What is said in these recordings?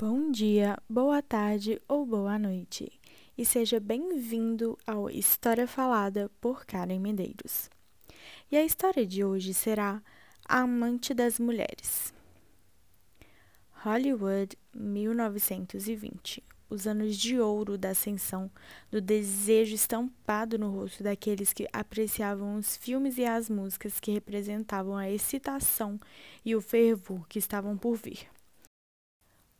Bom dia, boa tarde ou boa noite, e seja bem-vindo ao História Falada por Karen Medeiros. E a história de hoje será A Amante das Mulheres. Hollywood, 1920. Os anos de ouro da ascensão do desejo estampado no rosto daqueles que apreciavam os filmes e as músicas que representavam a excitação e o fervor que estavam por vir.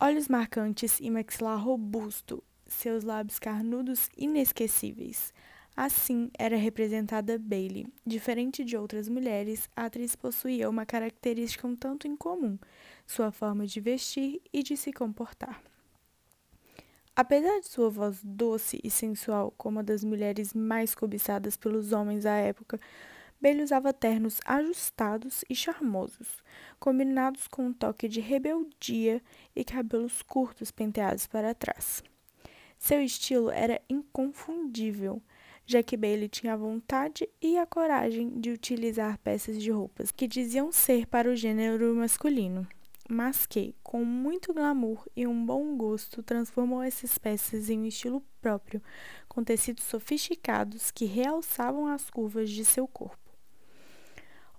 Olhos marcantes e maxilar robusto, seus lábios carnudos inesquecíveis. Assim era representada Bailey. Diferente de outras mulheres, a atriz possuía uma característica um tanto incomum: sua forma de vestir e de se comportar. Apesar de sua voz doce e sensual, como a das mulheres mais cobiçadas pelos homens à época, Bailey usava ternos ajustados e charmosos, combinados com um toque de rebeldia e cabelos curtos penteados para trás. Seu estilo era inconfundível, já que Bailey tinha a vontade e a coragem de utilizar peças de roupas que diziam ser para o gênero masculino, mas que, com muito glamour e um bom gosto, transformou essas peças em um estilo próprio, com tecidos sofisticados que realçavam as curvas de seu corpo.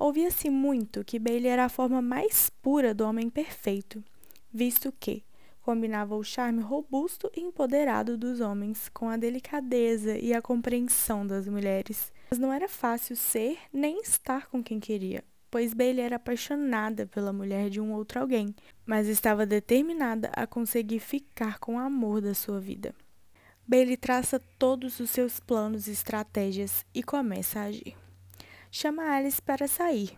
Ouvia-se muito que Bailey era a forma mais pura do homem perfeito, visto que combinava o charme robusto e empoderado dos homens com a delicadeza e a compreensão das mulheres. Mas não era fácil ser nem estar com quem queria, pois Bailey era apaixonada pela mulher de um outro alguém, mas estava determinada a conseguir ficar com o amor da sua vida. Bailey traça todos os seus planos e estratégias e começa a agir chama Alice para sair.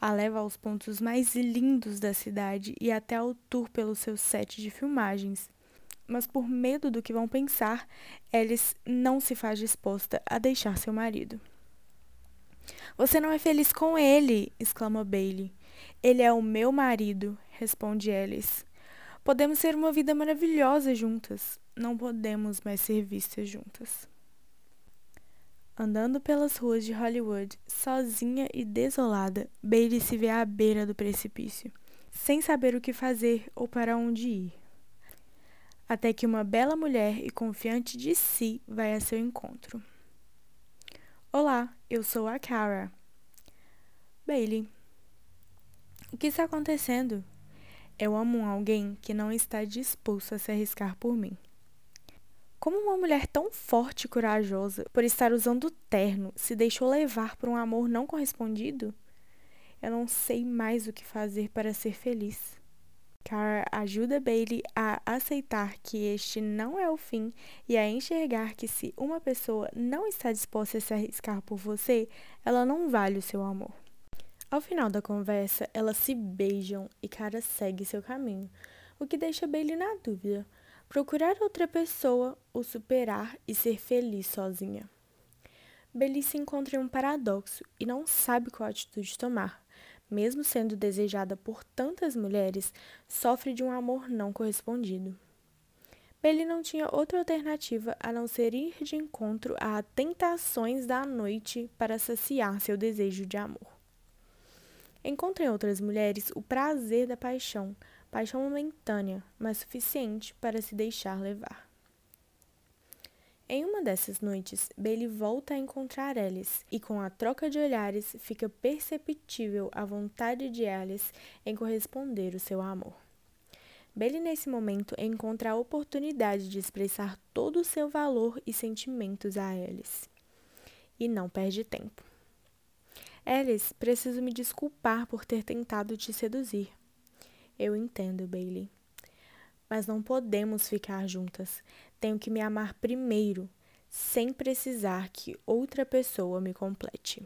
A leva aos pontos mais lindos da cidade e até ao tour pelo seu set de filmagens. Mas por medo do que vão pensar, Alice não se faz disposta a deixar seu marido. Você não é feliz com ele, exclama Bailey. Ele é o meu marido, responde Alice. Podemos ter uma vida maravilhosa juntas. Não podemos mais ser vistas juntas. Andando pelas ruas de Hollywood, sozinha e desolada, Bailey se vê à beira do precipício, sem saber o que fazer ou para onde ir. Até que uma bela mulher e confiante de si vai a seu encontro. Olá, eu sou a Cara. Bailey. O que está acontecendo? Eu amo alguém que não está disposto a se arriscar por mim. Como uma mulher tão forte e corajosa, por estar usando terno, se deixou levar por um amor não correspondido? Eu não sei mais o que fazer para ser feliz. Cara ajuda Bailey a aceitar que este não é o fim e a enxergar que se uma pessoa não está disposta a se arriscar por você, ela não vale o seu amor. Ao final da conversa, elas se beijam e Cara segue seu caminho, o que deixa Bailey na dúvida procurar outra pessoa, o superar e ser feliz sozinha. Bailey se encontra em um paradoxo e não sabe qual atitude tomar. Mesmo sendo desejada por tantas mulheres, sofre de um amor não correspondido. Bailey não tinha outra alternativa a não ser ir de encontro a tentações da noite para saciar seu desejo de amor. Encontra em outras mulheres o prazer da paixão, paixão momentânea, mas suficiente para se deixar levar. Em uma dessas noites, Bailey volta a encontrar Alice e, com a troca de olhares, fica perceptível a vontade de Alice em corresponder o seu amor. Bailey, nesse momento, encontra a oportunidade de expressar todo o seu valor e sentimentos a Alice. E não perde tempo. Alice, preciso me desculpar por ter tentado te seduzir. Eu entendo, Bailey. Mas não podemos ficar juntas. Tenho que me amar primeiro, sem precisar que outra pessoa me complete.